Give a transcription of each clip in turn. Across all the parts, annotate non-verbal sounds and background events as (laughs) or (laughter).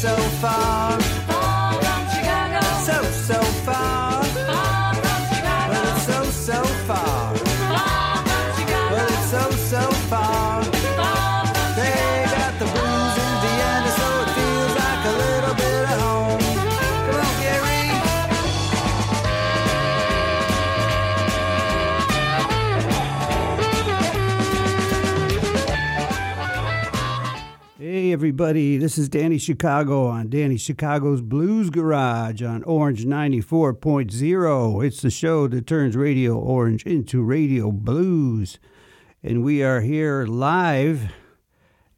so far. Everybody, this is Danny Chicago on Danny Chicago's Blues Garage on Orange 94.0. It's the show that turns Radio Orange into Radio Blues. And we are here live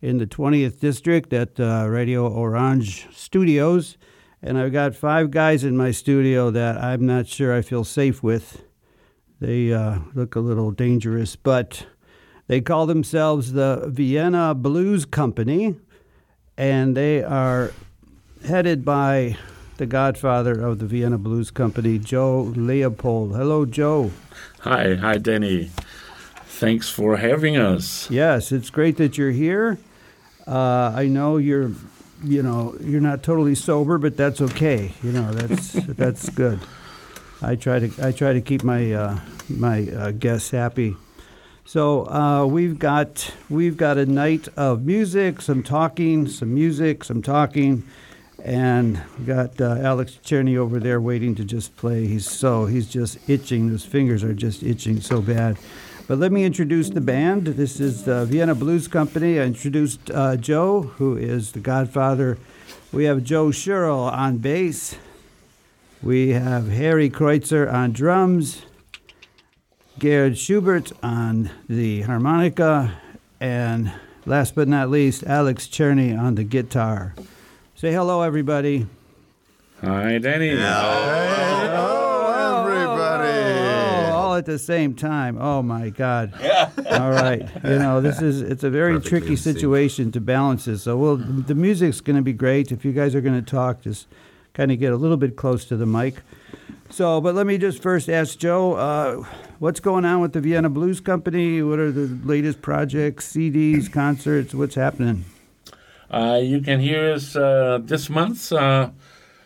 in the 20th District at uh, Radio Orange Studios. And I've got five guys in my studio that I'm not sure I feel safe with. They uh, look a little dangerous, but they call themselves the Vienna Blues Company, and they are headed by the godfather of the Vienna Blues Company, Joe Leopold. Hello, Joe. Hi, hi, Denny. Thanks for having us. Yes, it's great that you're here. Uh, I know you're, you know, you're not totally sober, but that's okay. You know, that's (laughs) that's good. I try to I try to keep my uh, my uh, guests happy. So uh, we've got we've got a night of music, some talking, some music, some talking, and we've got uh, Alex Cherny over there waiting to just play. He's so he's just itching. His fingers are just itching so bad. But let me introduce the band. This is the Vienna Blues Company. I introduced uh, Joe, who is the godfather. We have Joe Sherrill on bass. We have Harry Kreutzer on drums. Gerhard Schubert on the harmonica, and last but not least, Alex Cherney on the guitar. Say hello, everybody. Hi, Danny. Oh, all at the same time. Oh my God! Yeah. All right, you know this is it's a very Perfectly tricky in sync. situation to balance this. So, well, the music's going to be great. If you guys are going to talk, just kind of get a little bit close to the mic. So, but let me just first ask Joe, uh, what's going on with the Vienna Blues Company? What are the latest projects, CDs, concerts? What's happening? Uh, you can hear us uh, this month uh,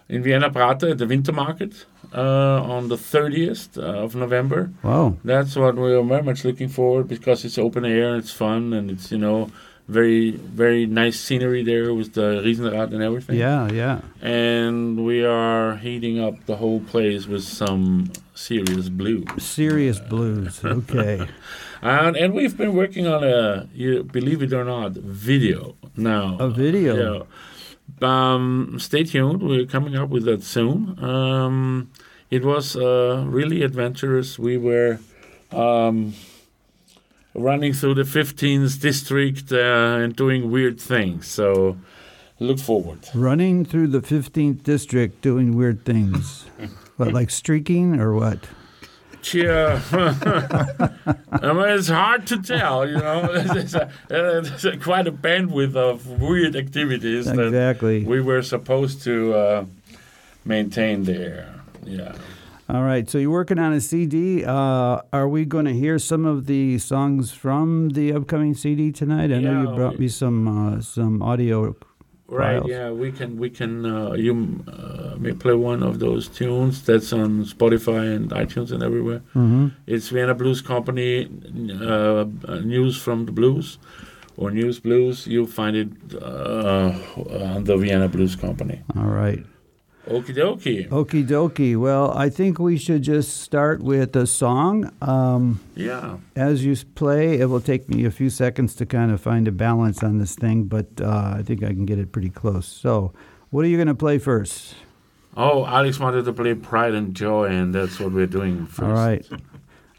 in Vienna Prater at the Winter Market uh, on the 30th of November. Wow. That's what we are very much looking forward because it's open air, it's fun, and it's, you know, very, very nice scenery there with the Riesenrad and everything. Yeah, yeah. And we are heating up the whole place with some serious blues. Serious blues. (laughs) Okay. And, and we've been working on a, you believe it or not, video now. A video? Yeah. Um, stay tuned. We're coming up with that soon. Um, it was uh, really adventurous. We were um, running through the 15th district uh, and doing weird things. So look forward. Running through the 15th district doing weird things. (laughs) what, like streaking or what? Yeah, (laughs) I mean, it's hard to tell, you know. (laughs) There's, a, there's a, quite a bandwidth of weird activities that we were supposed to uh, maintain there. Yeah. All right, so you're working on a CD. Uh, are we going to hear some of the songs from the upcoming CD tonight? I know you brought me some uh, some audio. Right. files. Yeah, we can we can uh, you uh, may play one of those tunes that's on Spotify and iTunes and everywhere. hmm It's Vienna Blues Company uh, news from the blues or news blues. You'll find it uh, on the Vienna Blues Company. All right. Okie dokie. Okie dokie. Well, I think we should just start with a song. Um, Yeah. as you play, it will take me a few seconds to kind of find a balance on this thing, but uh, I think I can get it pretty close. So, what are you going to play first? Oh, Alex wanted to play Pride and Joy, and that's what we're doing first. All right.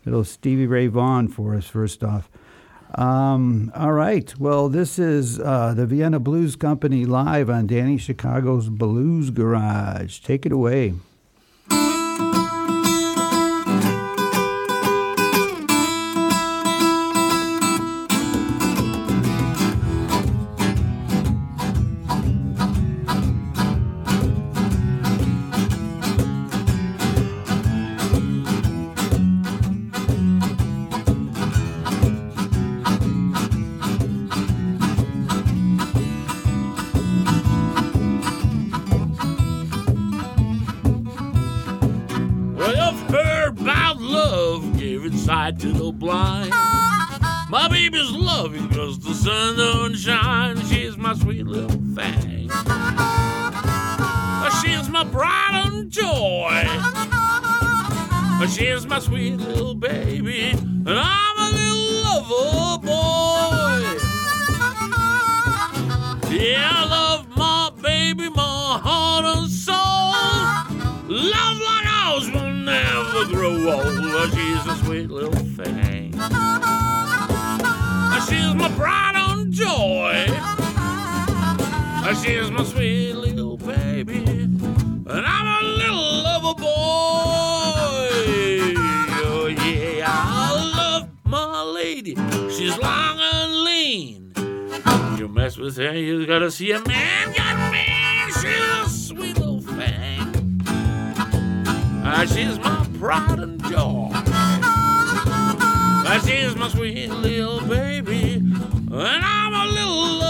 Little Stevie Ray Vaughan for us, first off. Um, all right. Well, this is uh, the Vienna Blues Company live on Danny Chicago's Blues Garage. Take it away. She's my sweet little baby. And I'm a little lover boy. Yeah, I love my baby, my heart and soul. Love like ours will never grow old. She's a sweet little thing. She's my pride and joy. She's my sweet little baby. And I'm a little lover boy. Lady. She's long and lean. You mess with her, you gotta see a man got mean. She's a sweet little thing. Ah, she's my pride and joy. Ah, she's my sweet little baby. And I'm a little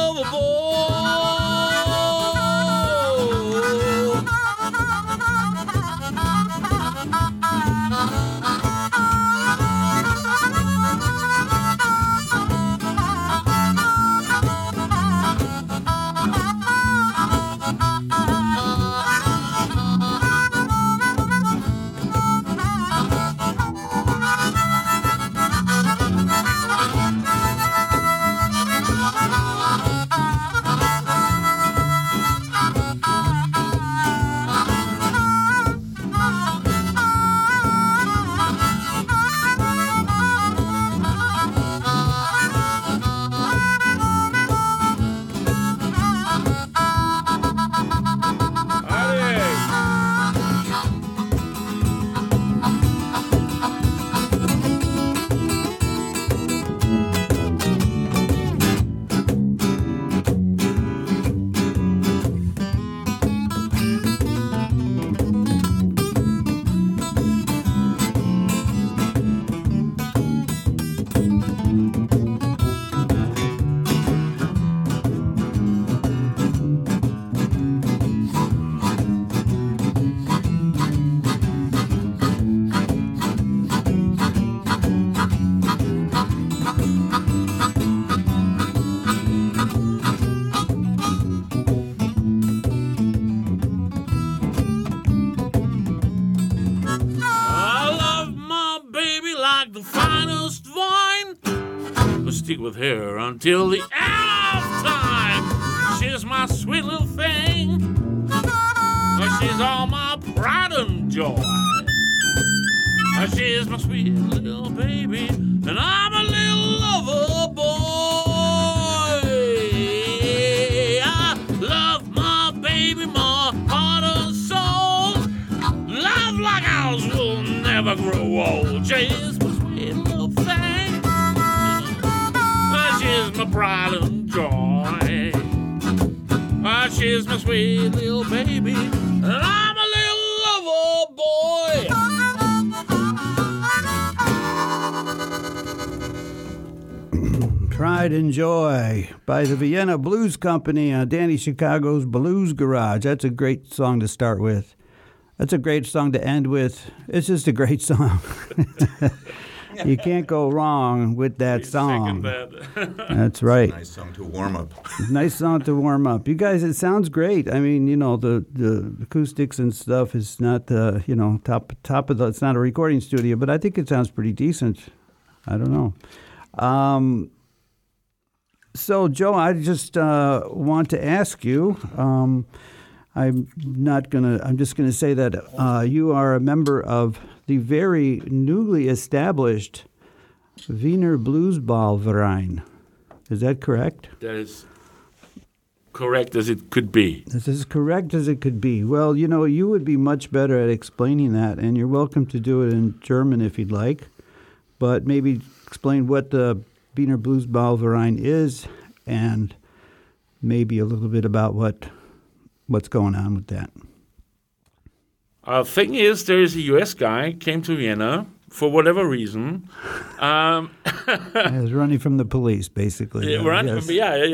until the end of time. She's my sweet little thing. But she's all my pride and joy. Little baby. I'm a little lover boy. Pride and Joy by the Vienna Blues Company on Danny Chicago's Blues Garage. That's a great song to start with. That's a great song to end with. It's just a great (laughs) song. You can't go wrong with that Second song. that. (laughs) That's right. Nice song to warm up. Nice song to warm up. You guys, it sounds great. I mean, you know, the, the acoustics and stuff is not, uh, you know, top top of the. It's not a recording studio, but I think it sounds pretty decent. I don't know. Um, so, Joe, I just uh, want to ask you. Um, I'm not gonna. I'm just gonna say that uh, you are a member of the very newly established Wiener Bluesballverein. Is that correct? that is correct as it could be. That's as correct as it could be. Well, you know, you would be much better at explaining that, and you're welcome to do it in German if you'd like. But maybe explain what the Wiener Bluesballverein is, and maybe a little bit about what what's going on with that. Uh, thing is, there is a U.S. guy came to Vienna for whatever reason. Um, (laughs) was running from the police, basically. yeah, run- yes. yeah, yeah,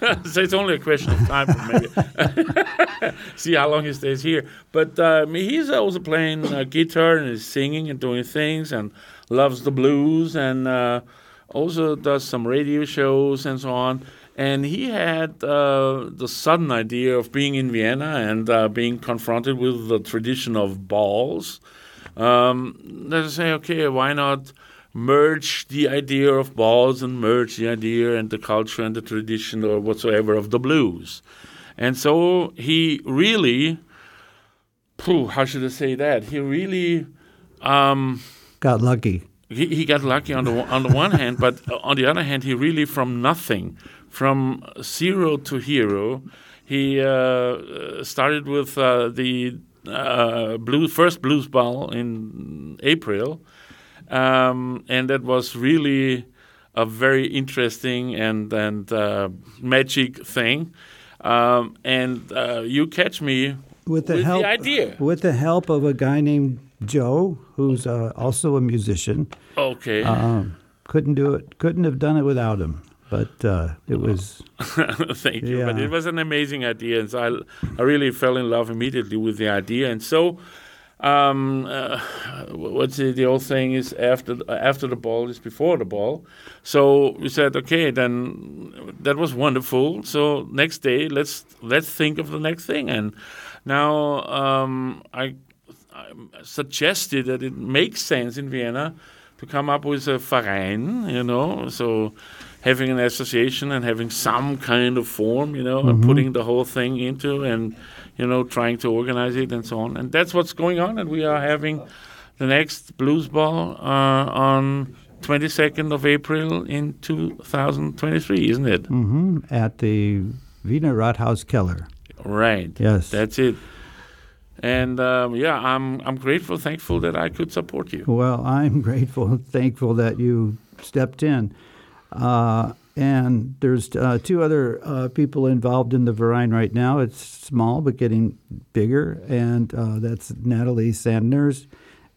yeah. (laughs) so it's only a question of time, for maybe. (laughs) See how long he stays here. But um, he's also playing uh, guitar and he's singing and doing things. And loves the blues and uh, also does some radio shows and so on. And he had uh, the sudden idea of being in Vienna and uh, being confronted with the tradition of balls. Um, let's say, okay, why not merge the idea of balls and merge the idea and the culture and the tradition or whatsoever of the blues? And so he really, phew, how should I say that? He really. Um, Got lucky. he, he got lucky on the on the one hand, but on the other hand, he really from nothing, from zero to hero, he uh, started with uh, the uh, blue first blues ball in April, um, and that was really a very interesting and and uh, magic thing. Um, and uh, you catch me With the with help, the idea. with the help of a guy named Joe, who's uh, also a musician. Okay. Um, couldn't do it. Couldn't have done it without him. But uh, it was (laughs) Thank you. But it was an amazing idea, and so I, I really fell in love immediately with the idea. And so, um, uh, what's the, the old saying is after after the ball is before the ball. So we said, okay, then that was wonderful. So next day, let's let's think of the next thing. And now um, I, I suggested that it makes sense in Vienna to come up with a Verein, you know, so having an association and having some kind of form, you know, and putting the whole thing into and, you know, trying to organize it and so on. And that's what's going on. And we are having the next Blues Ball uh, on 22nd of April in 2023, isn't it? mhm, at the Wiener Rathaus Keller. Right. Yes. That's it. And um, yeah, I'm I'm grateful, thankful that I could support you. Well, I'm (laughs) grateful thankful that you stepped in. Uh, and there's uh, two other uh, people involved in the Verein right now. It's small but getting bigger, and uh, that's Natalie Sanders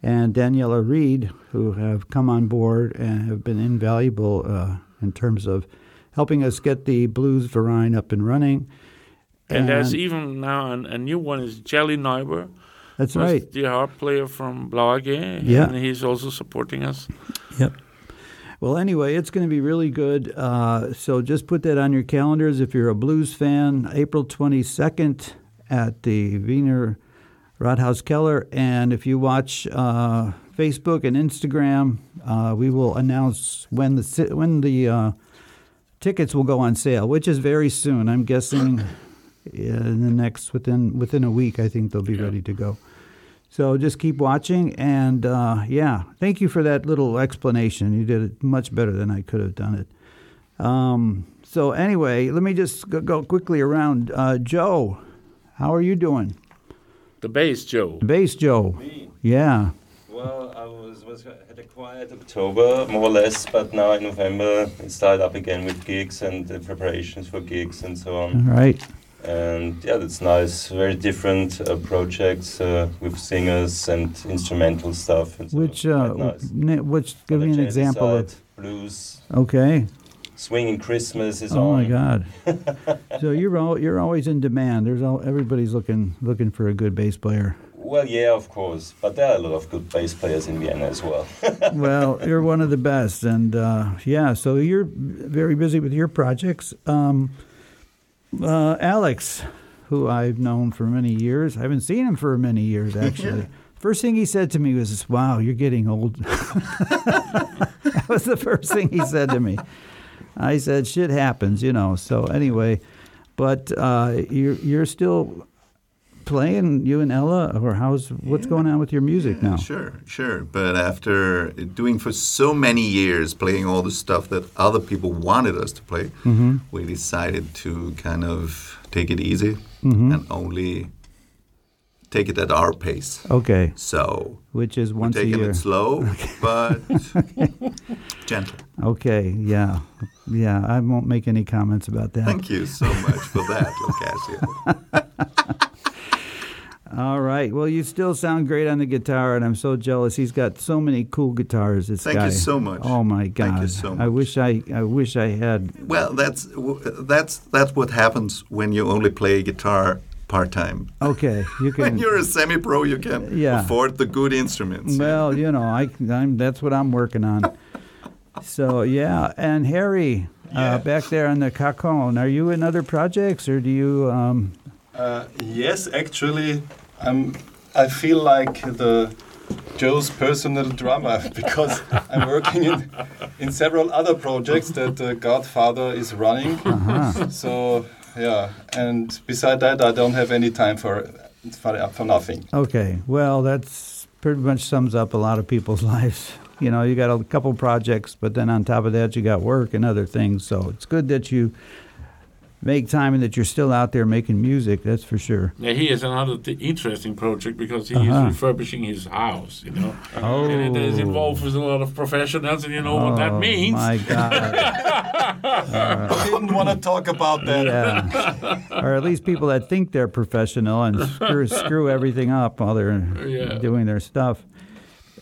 and Daniela Reed, who have come on board and have been invaluable uh, in terms of helping us get the Blues Verein up and running. And, there's even now an, a new one is Jelly Neuber. that's right. The harp player from Blauge. Yeah. And he's also supporting us. Yep. Well, anyway, it's going to be really good. Uh, so just put that on your calendars if you're a blues fan. April 22nd at the Wiener Rathaus Keller. And if you watch uh, Facebook and Instagram, uh, we will announce when the when the uh, tickets will go on sale, which is very soon. I'm guessing in the next within within a week. I think they'll be ready to go. So just keep watching, and uh, yeah, thank you for that little explanation. You did it much better than I could have done it. Um, so anyway, let me just go, go quickly around. Uh, Joe, how are you doing? The bass, Joe. The bass Joe. Me? Yeah. Well, I was, was had a quiet October, more or less, but now in November it started up again with gigs and the preparations for gigs and so on. right. And yeah, that's nice. Very different uh, projects uh, with singers and instrumental stuff. And so Which uh, nice. n- which give me an example side, of. blues. Okay. Swinging Christmas is Oh on. my God. (laughs) so you're al- you're always in demand. There's all, everybody's looking looking for a good bass player. Well, yeah, of course, but there are a lot of good bass players in Vienna as well. (laughs) well, you're one of the best, and uh, yeah. So you're very busy with your projects. Um, uh, Alex, who I've known for many years, I haven't seen him for many years (laughs) actually. First thing he said to me was, "Wow, you're getting old." (laughs) that was the first thing he said to me. I said, "Shit happens, you know." So anyway, but uh, you're you're still playing, you and Ella, or how's what's going on with your music now? Sure, sure. But after doing for so many years, playing all the stuff that other people wanted us to play, Mm-hmm. we decided to kind of take it easy Mm-hmm. and only take it at our pace. Okay, So which is we're once a taking year. it slow, (laughs) but (laughs) gentle. Okay, yeah, yeah. I won't make any comments about that. Thank you so much for that, Lucasio. (laughs) All right. Well, you still sound great on the guitar, and I'm so jealous. He's got so many cool guitars. This Thank guy. you so much. Oh my God! Thank you so much. I wish I, I wish I had. Well, that's that's that's what happens when you only play guitar part time. Okay, you (laughs) can. When you're a semi-pro, you can Yeah. afford the good instruments. Well, you know, I, I'm, that's what I'm working on. So yeah, and Harry, Yeah. uh, back there on the cajon, are you in other projects or do you? Um, Uh, yes, actually, I'm. I feel like the Joe's personal drummer (laughs) because I'm working in in several other projects that the Godfather is running. Uh-huh. So yeah, and beside that, I don't have any time for for, for nothing. okay, well, that's pretty much sums up a lot of people's (laughs) lives. You know, you got a couple projects, but then on top of that, you got work and other things. So it's good that you make time and that you're still out there making music. That's for sure. Yeah, he has another th- interesting project because he Uh-huh. is refurbishing his house, you know. Oh. And it is involved with a lot of professionals, and you know what that Oh, means. My God. (laughs) I didn't want to talk about that. Yeah. or at least people that think they're professional and screw, screw everything up while they're Yeah. doing their stuff.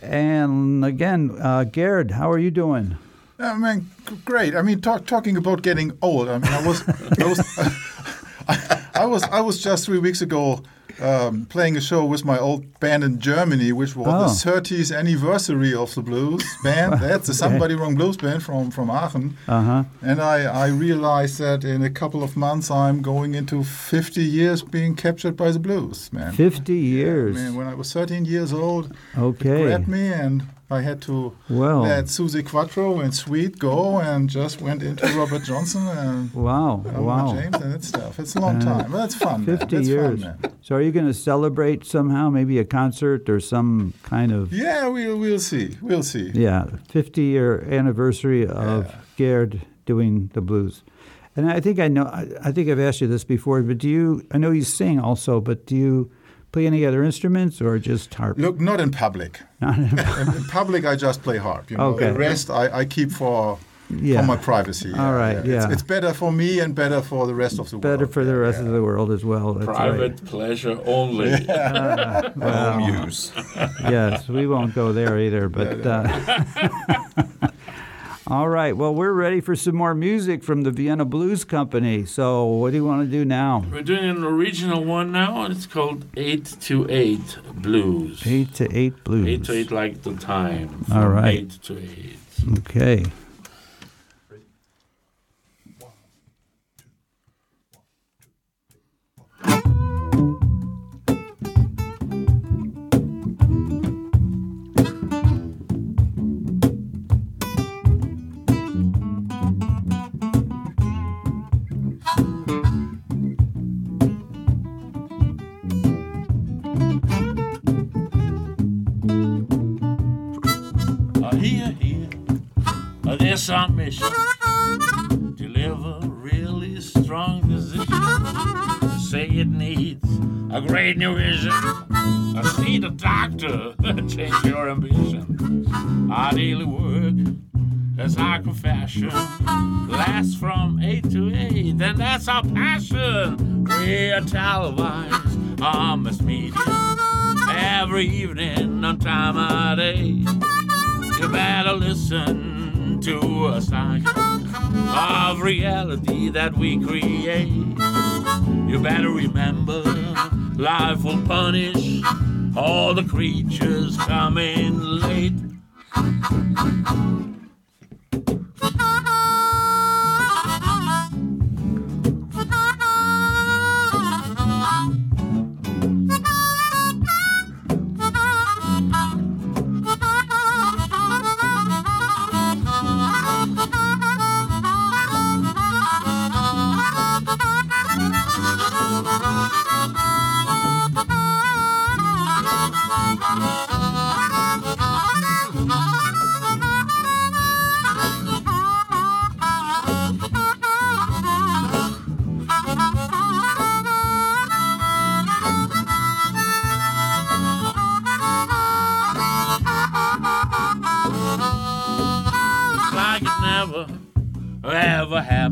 And again, uh, Garrett, how are you doing? I mean, great. I mean, talk, talking about getting old. I mean, I was, I was, (laughs) I, was, I was just three weeks ago um, playing a show with my old band in Germany, which was Oh. the 30th anniversary of the blues band. (laughs) That's the Somebody Wrong Blues band from from Aachen. Uh huh. And I, I realized that in a couple of months I'm going into 50 years being captured by the blues, man. 50 years. Man, when I was 13 years old, Okay. grabbed me and I had to Well. let Suzi Quatro and Sweet go and just went into (laughs) Robert Johnson and Wow. Wow. James and that stuff. It's a long uh, time, but that's fun. 50 That's years. Fun, man. so are you going to celebrate somehow, maybe a concert or some kind of Yeah, we'll we'll see. We'll see. Yeah, 50 year anniversary of Gerd doing the blues. And I think I know, I, I think I've asked you this before, but do you, I know you sing also, but do you play any other instruments or just harp? Look, not in public. (laughs) Not in- In, in public, I just play harp. You know, Okay. the rest I, I keep for Yeah. for my privacy. All right, It's, yeah. it's better for me and better for the rest of the Better world. Better for the rest yeah. of the world as well. That's Private right. pleasure only. (laughs) Home (laughs) use. Yes, we won't go there either, but. Uh, all right. Well, we're ready for some more music from the Vienna Blues Company. So, what do you want to do now? We're doing an original one now, and it's called 8 to 8 Blues. Eight to eight blues. 8 to 8 like the time. All right. 8 to 8. Okay. Deliver really strong position. Say it needs a great new vision. I see the doctor, (laughs) change your ambition. Our daily work, that's our confession. Lasts from 8 to 8, then that's our passion. We're televised on mass media. Every evening on time of day. You better listen to a sign of reality that we create. You better remember life will punish all the creatures coming late.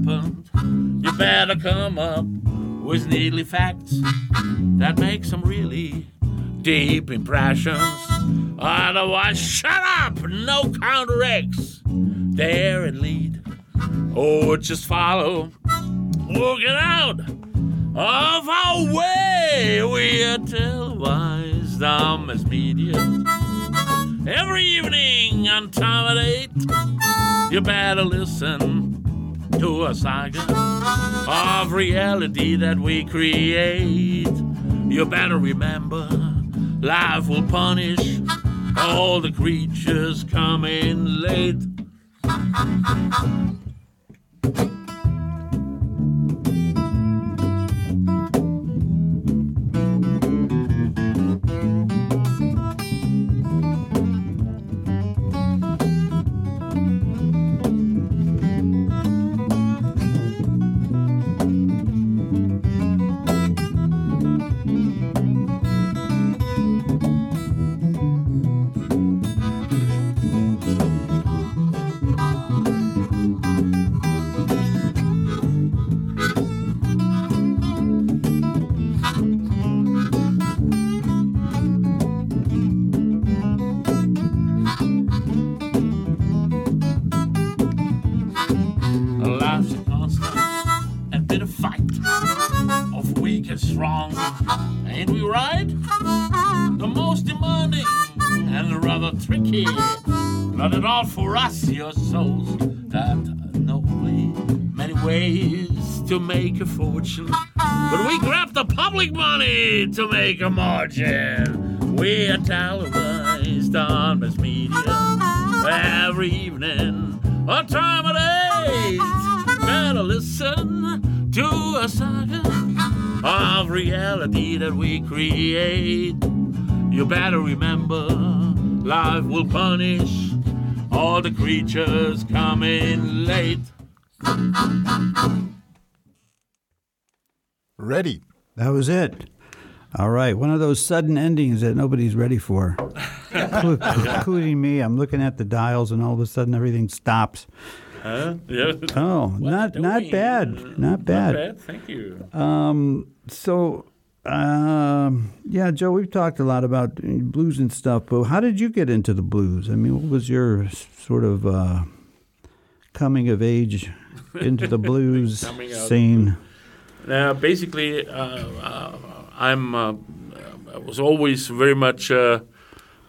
You better come up with needly facts that make some really deep impressions. Otherwise, shut up! No counteracts. There and lead. Or just follow. Work it out. of our way. We are televised on mass media. Every evening on time at 8, you better listen to a saga of reality that we create. You better remember, life will punish all the creatures coming late. Tricky. Not at all for us, your souls that way, many ways to make a fortune. But we grab the public money to make a margin. We are televised on mass media every evening on time of eight. Better listen to a saga of reality that we create. You better remember, life will punish all the creatures coming late. Ready. That was it. All right, one of those sudden endings that nobody's ready for, (laughs) including me. I'm looking at the dials, and all of a sudden everything stops. Huh? Yeah. Oh, What not not bad, not bad. Not bad. Thank you. Um, so, um, yeah, Joe, we've talked a lot about blues and stuff, but how did you get into the blues? I mean, what was your sort of uh, coming of age into the (laughs) blues Coming out of scene? Now, basically, uh, uh, I'm uh, I was always very much uh,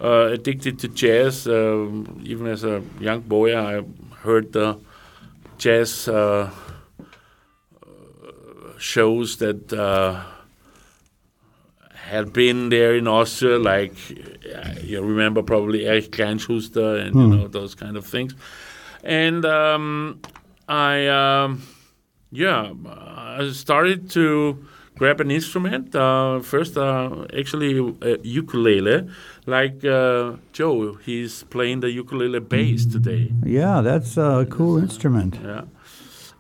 uh, addicted to jazz. Um even as a young boy, I heard the jazz uh, uh, shows that uh, had been there in Austria, like uh, you remember probably Erich Kleinschuster and you know those kind of things. And um, I. Um, yeah, I started to grab an instrument. Uh, first, uh, actually, uh, ukulele. Like uh, Joe, he's playing the ukulele bass today. Yeah, that's a cool instrument. Yeah.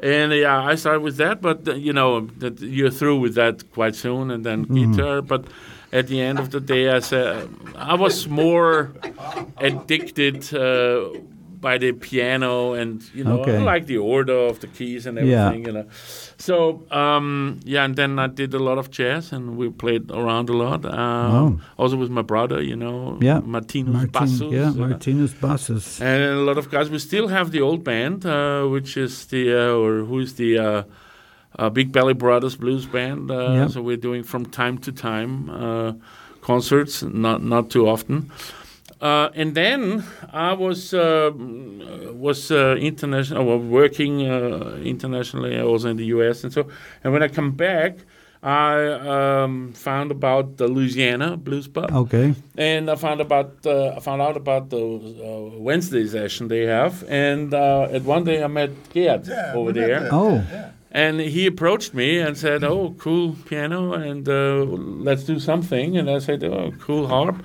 And yeah, I started with that, but uh, you know that you're through with that quite soon, and then guitar. But at the end of the day, I said I was more addicted uh, by the piano, and you know Okay. I like the order of the keys and Yeah. everything. You know, so um, yeah, and then I did a lot of jazz, and we played around a lot. Um, Wow. Also with my brother, you know, Yeah, Martinus Martin, Bassus. yeah, Martinus Bassus. and a lot of guys. We still have the old band, uh, which is the uh, or who is the uh, uh, Big Belly Brothers blues band. Uh. So we're doing from time to time uh, concerts, not not too often. Uh, and then I was uh, was uh, international, well, working uh, internationally, also in the U.S. and so. And when I come back, I um, found about the Louisiana Blues Pub. Okay. And I found about uh, I found out about the uh, Wednesday session they have, and uh, at one day I met Gerd over there, Oh, and he approached me and said, "Oh, cool piano, and uh, let's do something." And I said, "Oh, cool harp,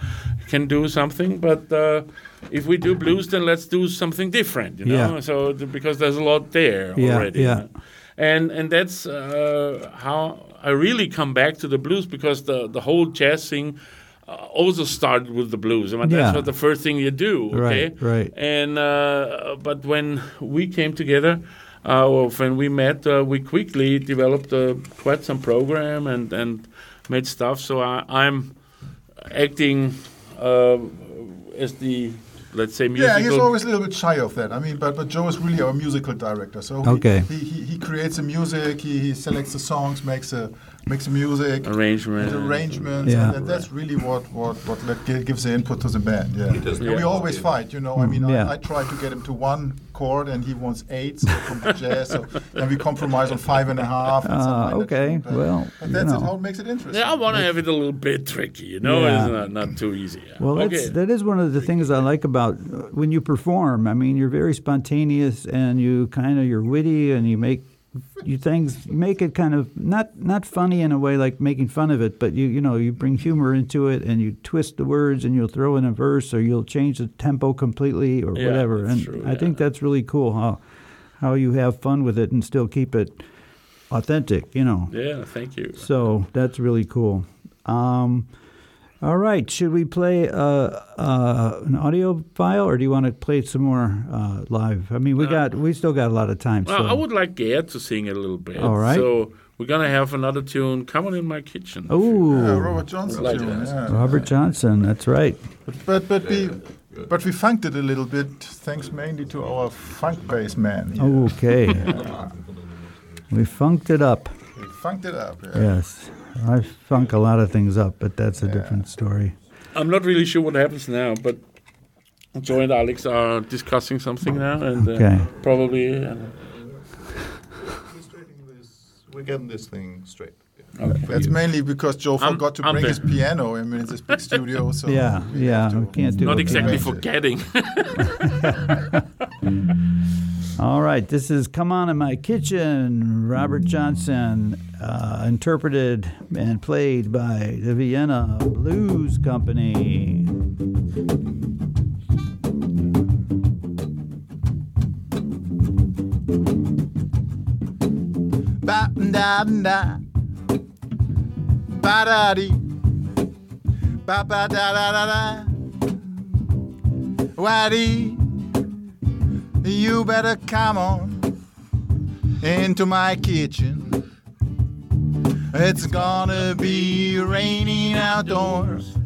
can do something, but uh, if we do blues, then let's do something different, you know." Yeah. So because there's a lot there Yeah, already, yeah. you know. and and that's uh, how I really come back to the blues because the the whole jazz thing. Uh, also started with the blues. I mean, Yeah. that's what the first thing you do. Okay, Right, right. and uh, but when we came together, uh, when we met, uh, we quickly developed uh, quite some program and and made stuff. So I, I'm acting uh, as the let's say musical. Yeah, he's always a little bit shy of that. I mean, but but Joe is really our musical director. So Okay. he, he, he creates the music, he, he selects the songs, makes the makes the music, arrangement. arrangements, Yeah. and that's really what what what gives the input to the band. Yeah, does and we Yeah. always fight. You know, I mean, Yeah. I, I try to get him to one chord, and he wants eight so from the jazz. So then we compromise on five and a half. And Ah, like okay. That. But- Well, but you that's it, how it makes it interesting. Yeah, I want to have it a little bit tricky, you know. Yeah. It's not, not too easy. yeah. Well, that's, okay. that is one of the things I like about uh, when you perform. I mean, you're very spontaneous and you kind of you're witty and you make you things make it kind of not not funny in a way like making fun of it, but you you know you bring humor into it and you twist the words and you'll throw in a verse or you'll change the tempo completely or Yeah, whatever. And true, I think that's really cool how how you have fun with it and still keep it authentic. You know. yeah, thank you. So that's really cool. Um, all right, should we play uh, uh, an audio file, or do you want to play some more uh, live? I mean, we got we still got a lot of time. Well, so. I would like Gerd to sing a little bit. All right. So we're gonna have another tune coming in my kitchen. Oh, Yeah, Robert Johnson. Like tune, yeah. Robert Johnson. That's right. But but we but we funked it a little bit thanks mainly to our funk bass man. here. Okay, (laughs) we funked it up. We funked it up. Yeah. Yes, I funk a lot of things up, but that's a different story. I'm not really sure what happens now, but Joe and Alex are discussing something now, and uh, probably. Uh, We're getting this thing straight. okay. That's mainly because Joe I'm- forgot to I'm bring there. his piano. I mean, it's this big studio, (laughs) so Yeah, we yeah, we can't do Not exactly forgetting. (laughs) (laughs) All right, this is "Come On in My Kitchen." Robert Johnson, uh, interpreted and played by the Vienna Blues Company. Ba da da ba da dee ba ba da da da da Waddy, you better come on into my kitchen. It's gonna be raining outdoors.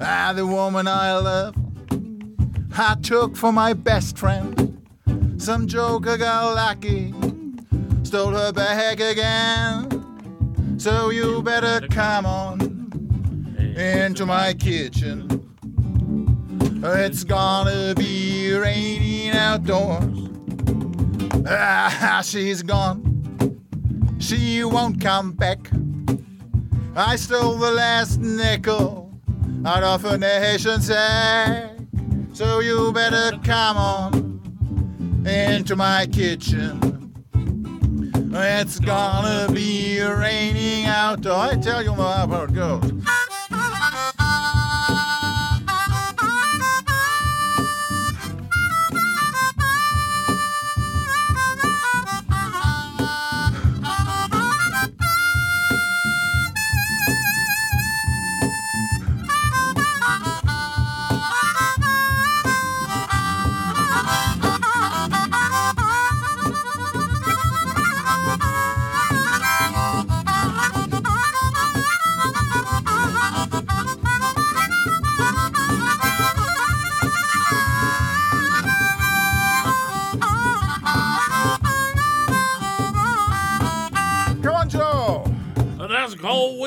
Ah, the woman I love, I took for my best friend. Some joker got lucky stole her back again. So you better come on into my kitchen. It's gonna be raining outdoors. Ah, (laughs) she's gone. She won't come back. I stole the last nickel out of a nation sack. So you better come on into my kitchen. It's gonna be raining outdoor. I tell you how it goes.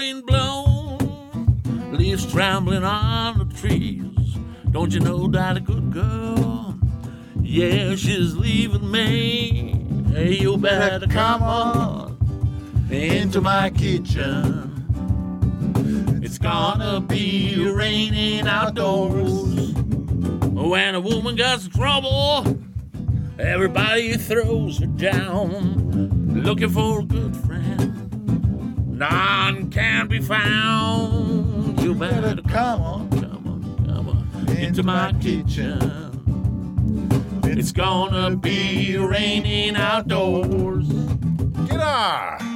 Wind blowing, leaves trembling on the trees. Don't you know that a good girl? Yeah, she's leaving me. Hey, you better come on into my kitchen. It's gonna be raining outdoors. When a woman gets in trouble, everybody throws her down. Looking for a good friend, none can be found. You better come on, come on, come on into my kitchen. It's gonna be raining outdoors. Guitar. Come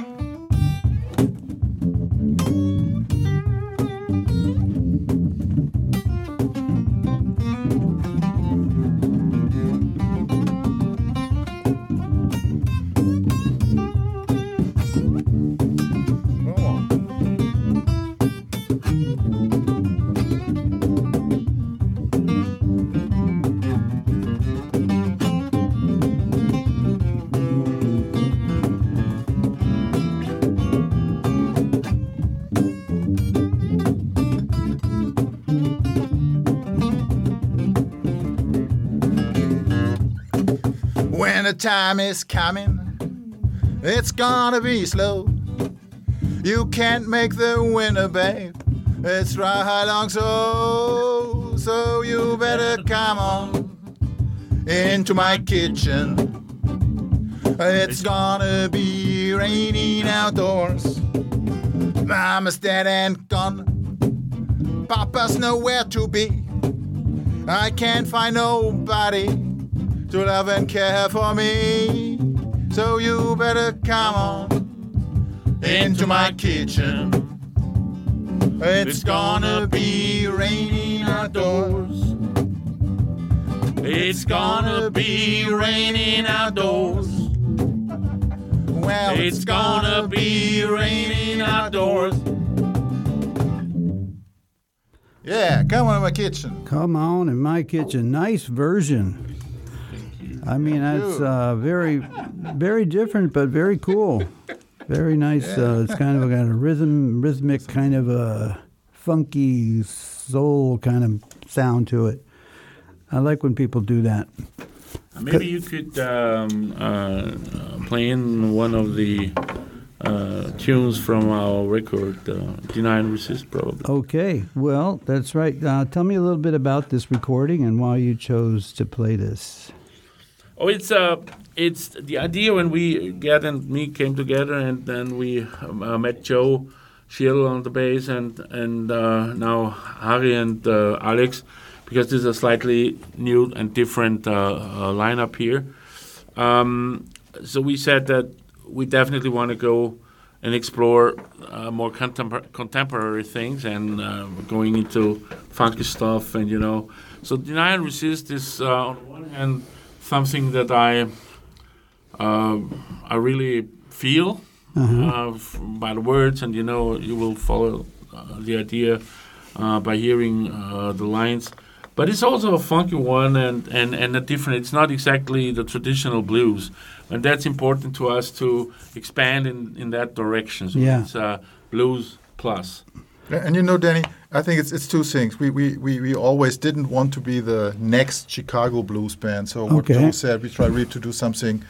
the time is coming, it's gonna be slow. You can't make the winner, babe. It's right along so, so you better come on into my kitchen. It's gonna be raining outdoors. Mama's dead and gone. Papa's nowhere to be. I can't find nobody to love and care for me. So you better come on into my kitchen. It's gonna be raining outdoors. It's gonna be raining outdoors. Well, It's gonna be raining outdoors. Yeah, come on in my kitchen. Come on in my kitchen. Nice version. I mean, that's uh, very, very different, but very cool. Very nice. Uh, it's kind of got a rhythm, rhythmic kind of a funky soul kind of sound to it. I like when people do that. Maybe you could um, uh, uh, play in one of the uh, tunes from our record, uh, Deny and Resist, probably. Okay, well, that's right. Uh, tell me a little bit about this recording and why you chose to play this. Oh, it's uh, it's the idea when we Gerd and me came together, and then we um, uh, met Joe Schill on the bass, and and uh, now Harry and uh, Alex, because this is a slightly new and different uh, uh, lineup here. Um, so we said that we definitely want to go and explore uh, more contempor- contemporary things and going into funky stuff, and you know. So deny and resist is on one hand something that I uh, I really feel uh, f- by the words, and you know you will follow uh, the idea uh, by hearing uh, the lines. But it's also a funky one and, and, and a different. It's not exactly the traditional blues, and that's important to us to expand in, in that direction. So Yeah. it's uh, blues plus. And you know, Danny, I think it's it's two things. We we, we, we always didn't want to be the next Chicago blues band. So what Okay. Joe said, we try really to do something,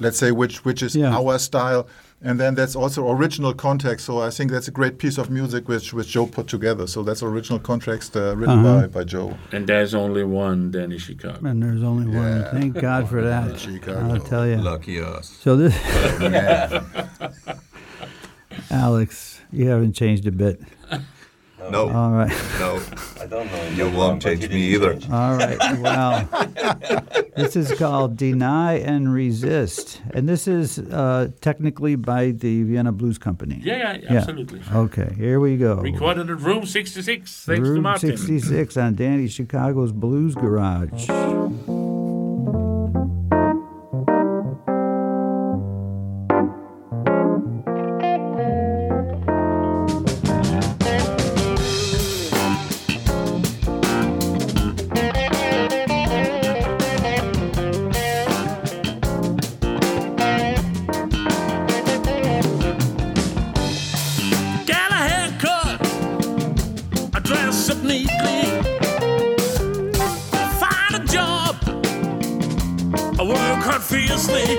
let's say, which which is Yeah. our style. And then that's also original context. So I think that's a great piece of music which which Joe put together. So that's original context uh, written Uh-huh. by, by Joe. And there's only one Danny Chicago. And there's only one. Thank God for that. Chicago. I'll tell you. Lucky us. So this, (laughs) Alex, you haven't changed a bit. No, All right. no, (laughs) I don't know. you that one, won't change me either. change. All right. (laughs) Well, this is called Deny and Resist. And this is uh, technically by the Vienna Blues Company. Yeah, yeah, absolutely. Okay, here we go. Recorded at Room 66, thanks to Room Martin. 66 on Danny Chicago's Blues Garage. Dress neatly, find a job, I work hard fiercely,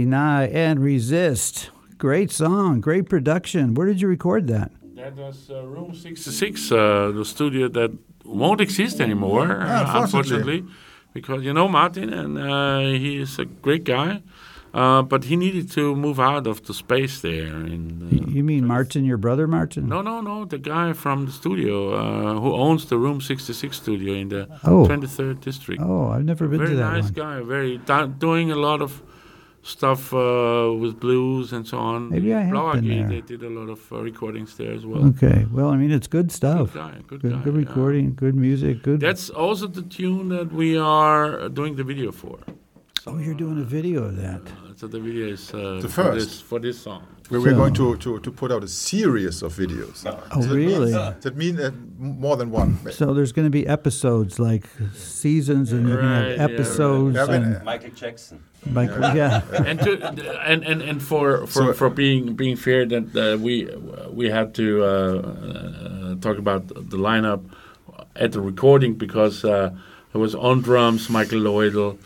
Deny and resist. Great song, great production. Where did you record that? That was uh, Room 66, uh, the studio that won't exist anymore, uh, unfortunately. unfortunately. Because you know Martin, and uh, he is a great guy, uh, but he needed to move out of the space there. In, uh, You mean Martin, your brother Martin? no, no, no, the guy from the studio uh, who owns the Room 66 studio in the Oh. 23rd district. Oh, I've never been very to that nice one. guy, very do- doing a lot of stuff uh, with blues and so on. Maybe I have Blauer been AG, there. They did a lot of uh, recordings there as well. Okay. Well, I mean, it's good stuff. Good guy, good, Good, guy. good yeah. recording, good music, good. That's also the tune that we are doing the video for. oh, you're doing a video of that. Uh, so the video is uh, The for first. this for this song. We we're So- going to, to, to put out a series of videos. Oh, really? That mean uh, m- more than one. So there's going to be episodes like seasons, and you're going to Right, have yeah, episodes. right. Yeah, and, Michael Jackson. Like, yeah. (laughs) and to and, and, and for for, So- for being being fair that uh, we we had to uh, uh, talk about the lineup at the recording because uh, it was on drums Michael Lloydel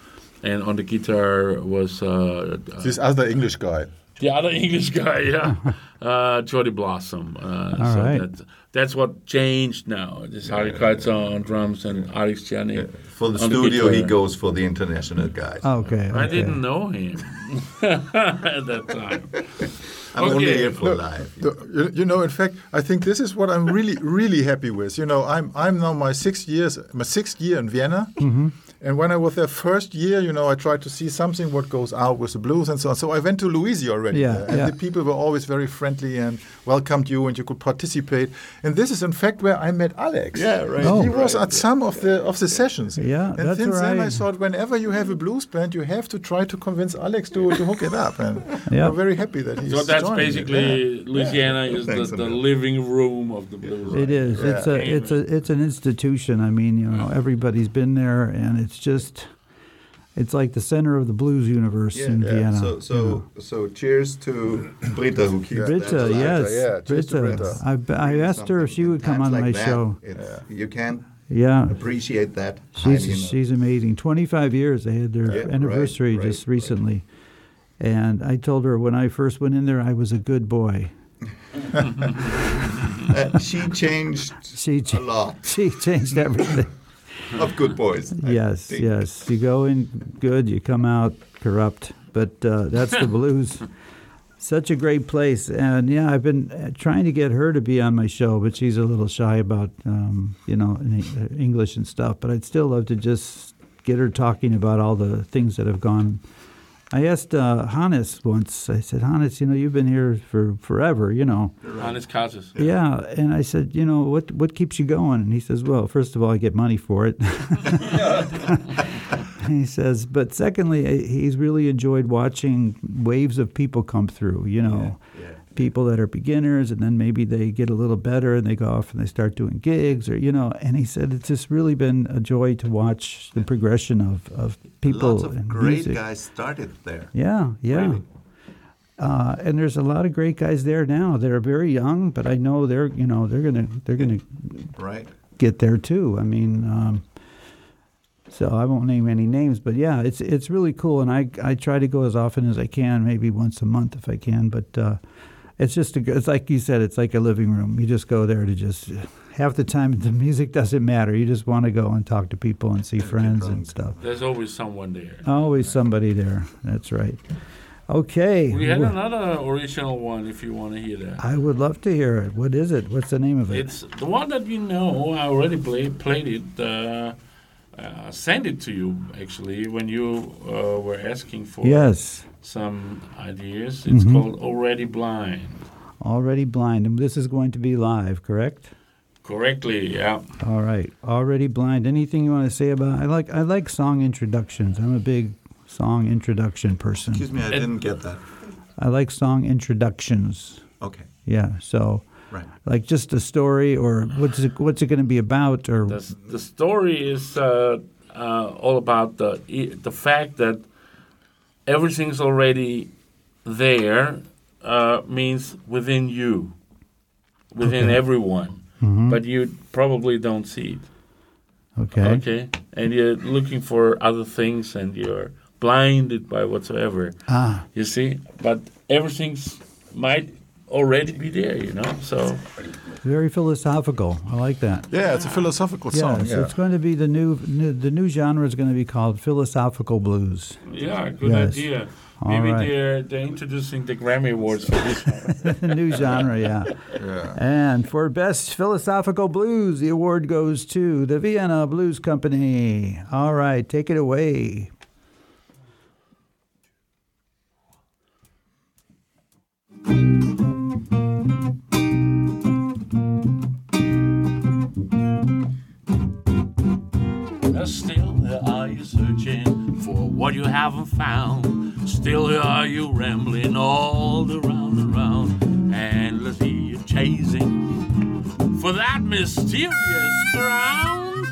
and on the guitar was uh, uh, This other English guy. the other (laughs) English guy, yeah, (laughs) uh, Jordy Blossom. Uh, All so right. that, that's what changed now. This Harry Kreitz on drums and Alex Gianni. For the on the studio, he goes for the international guys. Okay. I okay. didn't know him at (laughs) that time. (laughs) I'm only here for live. The- you, you know, in fact, I think this is what I'm really, really happy with. You know, I'm I'm now my sixth years, my sixth year in Vienna, Mm-hmm. And when I was there first year, you know, I tried to see something what goes out with the blues and so on. So I went to Louisi already, Yeah, there, and yeah. the people were always very friendly and welcomed you, and you could participate. And this is in fact where I met Alex. Yeah, right. Oh. He was at some of the of the sessions. Yeah, and that's since then I thought whenever you have a blues band, you have to try to convince Alex to, to hook it up. And (laughs) Yeah. we're very happy that he's So that's joining it. basically Louisiana is the, Thanks, the Emil. living room of the blues. It is. It's a. It's a. It's an institution. I mean, you know, everybody's been there, and it's just. It's like the center of the blues universe in Vienna. So, you so, know. so cheers to Britta who keeps that Britta, alive. yes, yeah, cheers to Britta. Britta. I, I asked her if she would come on like my that, show. it's- You can Yeah, appreciate that. she's highly enough. she's amazing. Twenty five years. They had their Yeah, anniversary right, just right. recently, and I told her when I first went in there, I was a good boy. (laughs) Uh, she changed She a lot (laughs) she changed everything. (laughs) of good boys. (laughs) Yes, yes. You go in good, you come out corrupt. But uh, that's the (laughs) blues. Such a great place, and yeah, I've been uh, trying to get her to be on my show, but she's a little shy about um, you know uh, English and stuff. But I'd still love to just get her talking about all the things that have gone. I asked uh, Hannes once. I said, Hannes, you know, you've been here for forever, you know. Hannes Casas. Yeah, and I said, you know, what what keeps you going? And he says, well, first of all, I get money for it. (laughs) he says, but secondly, he's really enjoyed watching waves of people come through. You know, people that are beginners, and then maybe they get a little better, and they go off and they start doing gigs, or you know. And he said it's just really been a joy to watch the progression of of people Lots of great music. guys started there. Yeah, yeah. Really. Uh, and there's a lot of great guys there now. They're very young, but I know they're you know they're gonna they're gonna Right. get there too. I mean, um, so I won't name any names, but yeah, it's it's really cool, and I I try to go as often as I can, maybe once a month if I can. But uh, it's just a, it's like you said, it's like a living room. You just go there to just half the time the music doesn't matter. You just want to go and talk to people and see friends and stuff. There's always someone there. Always somebody there. That's right. Okay. We had another original one if you want to hear that. I would love to hear it. What is it? What's the name of it? It's the one that you know. I already play, played it. Uh, uh, sent it to you actually when you uh, were asking for yes. Some ideas. It's Mhm. called Already Blind. Already blind. And this is going to be live, correct? Correctly, yeah. All right. Already blind. Anything you want to say about? I like I like song introductions. I'm a big song introduction person. Excuse me, I didn't get that. I like song introductions. Okay, Yeah. So right. like just a story or what's it what's it going to be about or The, the story is uh, uh, all about the the fact that everything's already there uh, means within you, within Okay. everyone, Mhm. but you probably don't see it. okay. Okay, and you're looking for other things, and you're blinded by whatsoever. Ah, You see, but everything's might already be there. You know, so very philosophical. I like that. Yeah, it's a philosophical Yeah, song. so Yeah. it's going to be the new, new the new genre is going to be called philosophical blues. yeah, good Yes. idea. All Maybe right. they're they're introducing the Grammy Awards for this (laughs) new genre, yeah. Yeah. And for best philosophical blues, the award goes to the Vienna Blues Company. All right, take it away. What you haven't found. Still are you rambling all around and around. Endlessly you're chasing for that mysterious ground.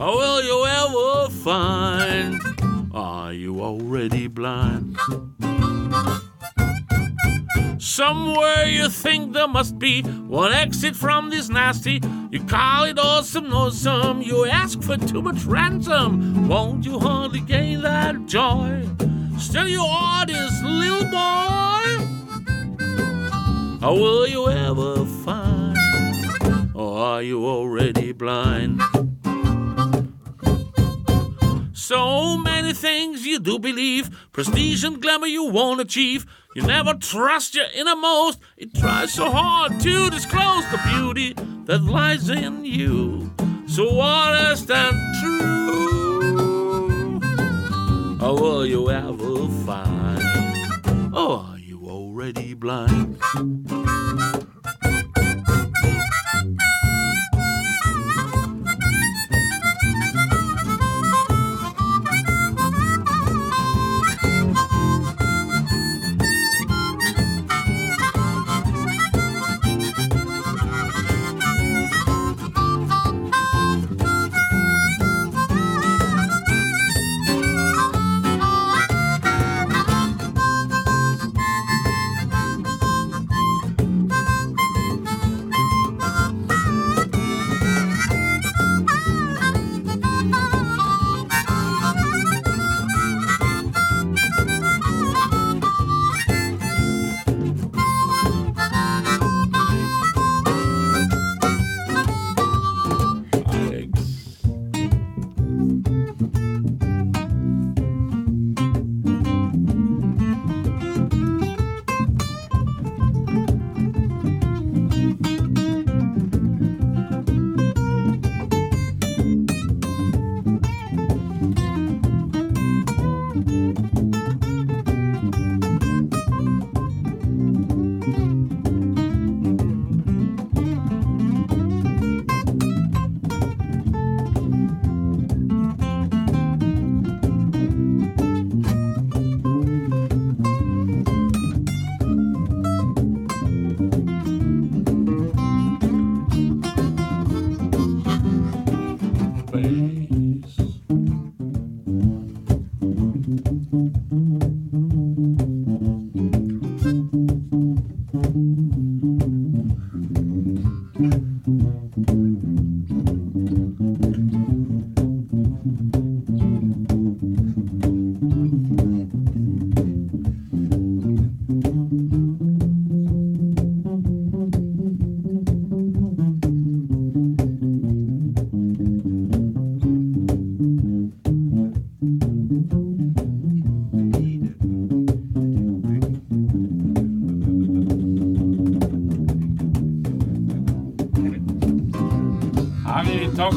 Or will you ever find? Are you already blind? Somewhere you think there must be one exit from this nasty. You call it awesome, awesome. You ask for too much ransom. Won't you hardly gain that joy? Still, you are this little boy. Or will you ever find? Or are you already blind? So many things you do believe, prestige and glamour you won't achieve. You never trust your innermost. It tries so hard to disclose the beauty that lies in you. So honest and true. Oh, or will you ever find? Or oh, are you already blind?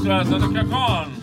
kaaslane, tõuke kaasa!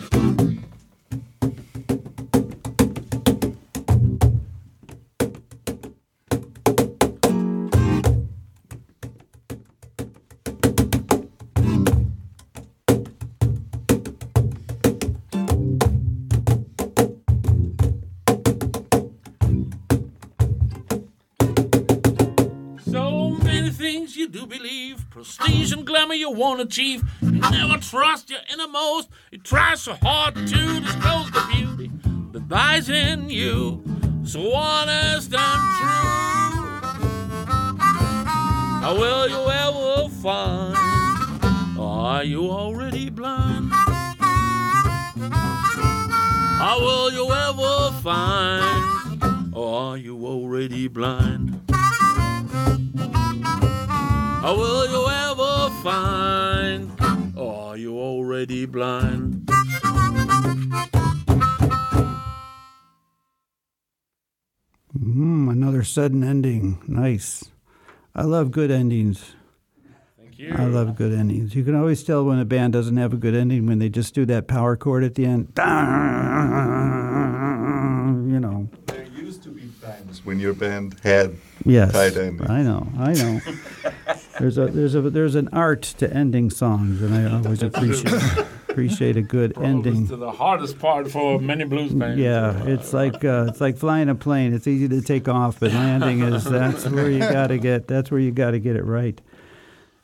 You won't achieve. You never trust your innermost. You try so hard to disclose the beauty that lies in you. So honest and true. How will you ever find? Are you already blind? How will you ever find? Are you already blind? How will you ever find? Or are you already blind? Mm, another sudden ending. Nice. I love good endings. Thank you. I love good endings. You can always tell when a band doesn't have a good ending when they just do that power chord at the end. (laughs) You know. There used to be times when your band had Yes. tight endings. I know. I know. (laughs) There's a there's a there's an art to ending songs, and I always appreciate appreciate a good ending. to the hardest part for many blues bands. Yeah, it's like uh, it's like flying a plane. It's easy to take off, but landing is that's where you got to get that's where you got to get it right.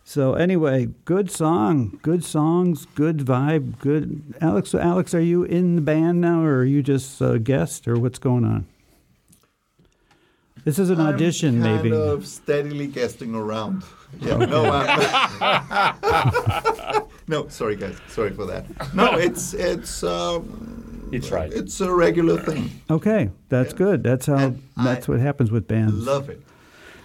So anyway, good song, good songs, good vibe, good. Alex, Alex, are you in the band now, or are you just a guest, or what's going on? This is an I'm audition, kind maybe. of steadily guesting around. Yeah, no, I'm, (laughs) no, sorry guys, sorry for that. No, it's it's um, He tried. it's a regular thing. Okay, that's Yeah. good. That's how. And that's I what happens with bands. I love it.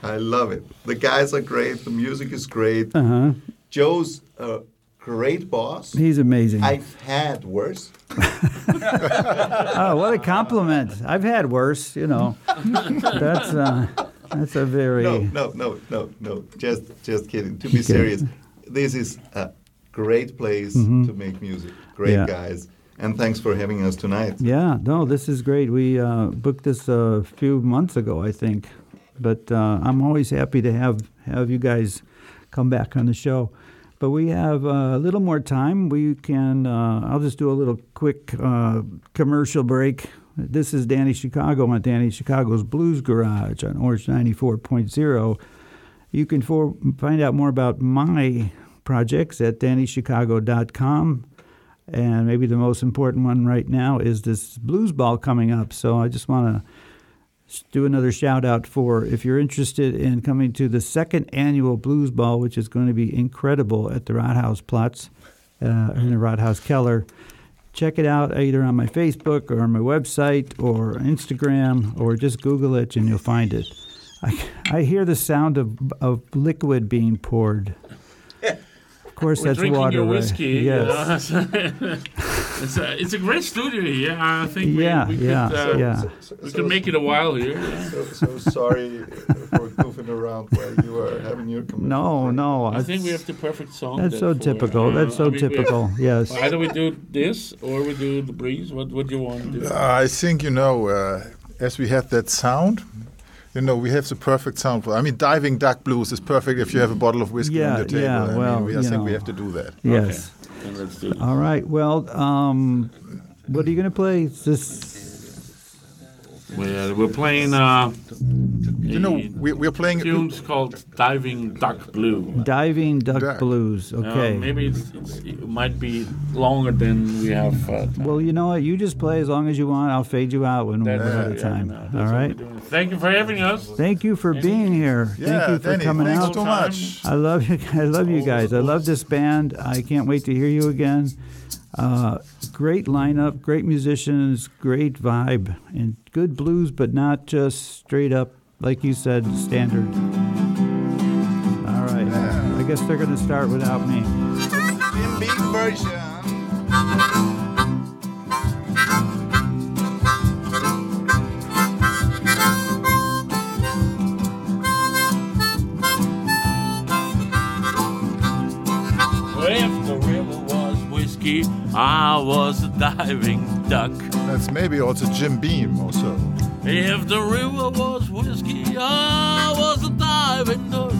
I love it. The guys are great. The music is great. Uh huh. Joe's a great boss. He's amazing. I've had worse. Oh, (laughs) what a compliment! I've had worse. You know, that's uh, that's a very No, no, no, no, no. Just, just kidding. To be serious, this is a great place to make music. Great Mm-hmm. Yeah. guys, and thanks for having us tonight. yeah. No, this is great. We uh, booked this a few months ago, I think, but uh, I'm always happy to have have you guys come back on the show. But we have uh, a little more time. We can. Uh, I'll just do a little quick uh, commercial break. This is Danny Chicago on Danny Chicago's Blues Garage on Orange 94.0. You can for, find out more about my projects at DannyChicago.com. And maybe the most important one right now is this blues ball coming up. So I just want to do another shout out for if you're interested in coming to the second annual blues ball, which is going to be incredible at the Rathaus Platz uh, in the Rathaus Keller. Check it out either on my Facebook or on my website or Instagram or just Google it and you'll find it. I, I hear the sound of, of liquid being poured. (laughs) Of course, We're that's drinking water. your right? whiskey. Yes. you know. (laughs) it's, a, it's a great studio here. I think we, Yeah, we yeah, could, uh, yeah. we can make it a while here. So, so sorry for goofing around while you were having your commercial No, no. I think we have the perfect song. That's so for, typical. uh, That's so I mean, we- typical. (laughs) Yes. Either we do this or we do the breeze. What would you want to do? I think you know, uh, as we have that sound, you know, we have the perfect sound for. I mean, diving duck blues is perfect if you have a bottle of whiskey Yeah, on your table. yeah, I, well, mean, we, I you think we have to do that. Yes. Then let's do. All right. Well, um, what are you going to play? Is this We're, we're playing uh, You know, a we, we're playing. tunes called Diving Duck Blue. Diving Duck Duck. Blues? Uh, Okay. maybe it's, it's, it might be longer than we have. Uh. Well, you know what? You just play as long as you want. I'll fade you out when we're That's- out of yeah, time. no, that's All what right. we're doing. Thank you for having us. Thank you for being here. Yeah, Thank you for Danny, coming thanks out. so much. I love you. (laughs) I love you guys. I love this band. I can't wait to hear you again. Uh, great lineup, great musicians, great vibe, and good blues, but not just straight up, like you said, standard. All right. I guess they're going to start without me. Jim version. If the river was whiskey I was a diving duck. That's maybe also Jim Beam or so. If the river was whiskey, I was a diving duck.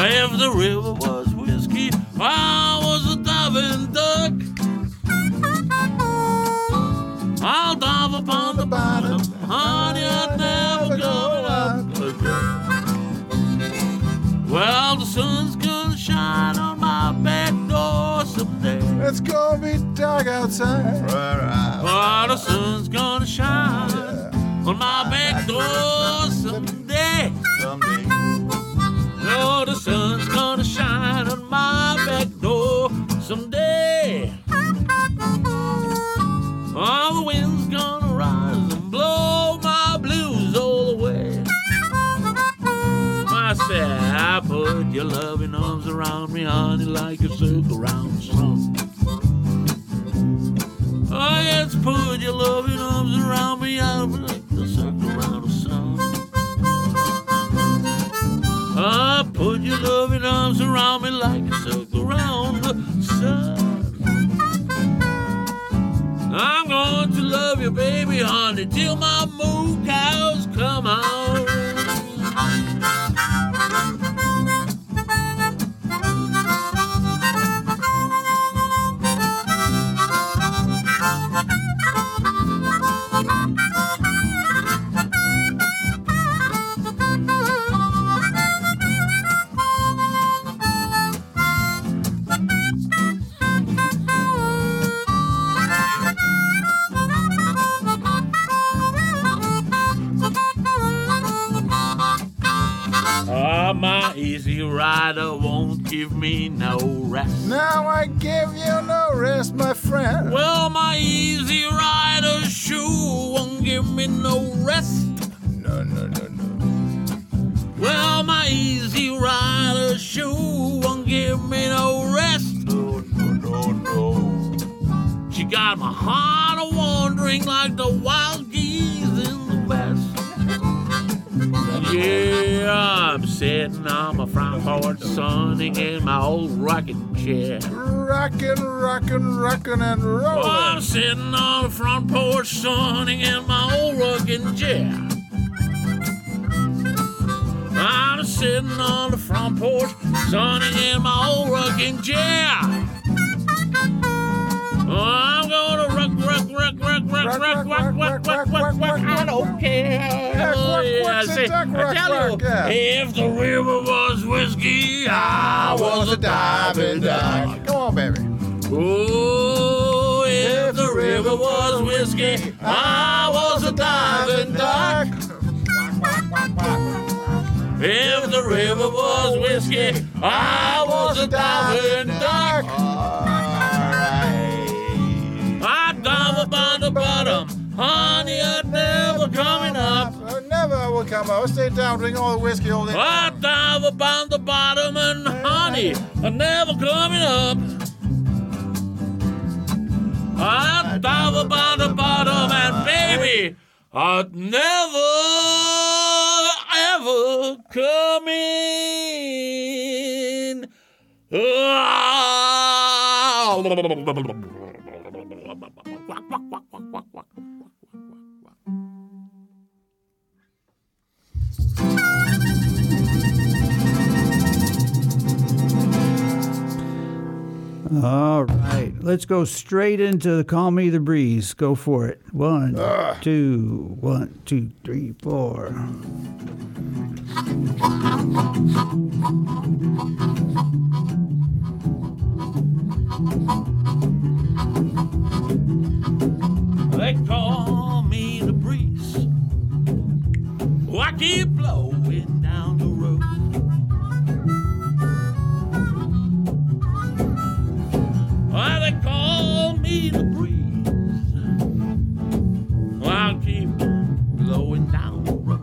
If the river was whiskey, I was a diving outside. Oh, the sun's gonna shine on my back door someday. Oh, the sun's gonna shine on my back door someday. Oh, the wind's gonna rise and blow my blues all away. I said, I put your loving arms around me, honey, like a circle around your loving arms around me, I'll be like the circle around the sun. Oh, put your loving arms around me like a circle around the sun. I'm going to love you, baby, honey, till my moo cows Ah, my easy rider won't give me no rest. Now I give you no rest, my friend. Well, my easy rider shoe won't give me no rest. No, no, no, no. Well, my easy rider shoe won't give me no rest. No, no, no, no. She got my heart a wandering like the wild geese in the west. Yeah, I'm sitting on my front porch, sunning in my old rocking chair. Rockin', rockin', rockin' and Oh, I'm sitting on the front porch, sunning in my old rocking chair. I'm sitting on the front porch, sunning in my old rocking chair. Oh, I'm gonna rock, rock, rock, rock, rock, rock, rock, rock, rock, rock, rock. I don't care. Oh, see, duck, I tell you, if the river was whiskey, I was a diving duck. Come on, baby. Oh, if the river was whiskey, I was a diving duck. If the river was whiskey, I was a diving duck. Dive upon the bottom, honey, I'm never coming up. I never will come up. Stay down, drink all the whiskey all day. I dive upon the bottom, and honey, I'm never coming up. I dive upon the bottom, and baby, I'd never, ever ah. Come in. All right, let's go straight into the Call Me the Breeze. Go for it. One, ah. two, one, two, three, four. (laughs) They call me the breeze. Oh, I keep blowing down the road. Oh, they call me the breeze. Oh, I'll keep blowing down the road.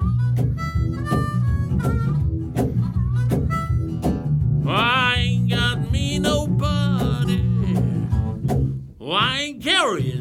Oh, I ain't got me nobody. Oh, I ain't carrying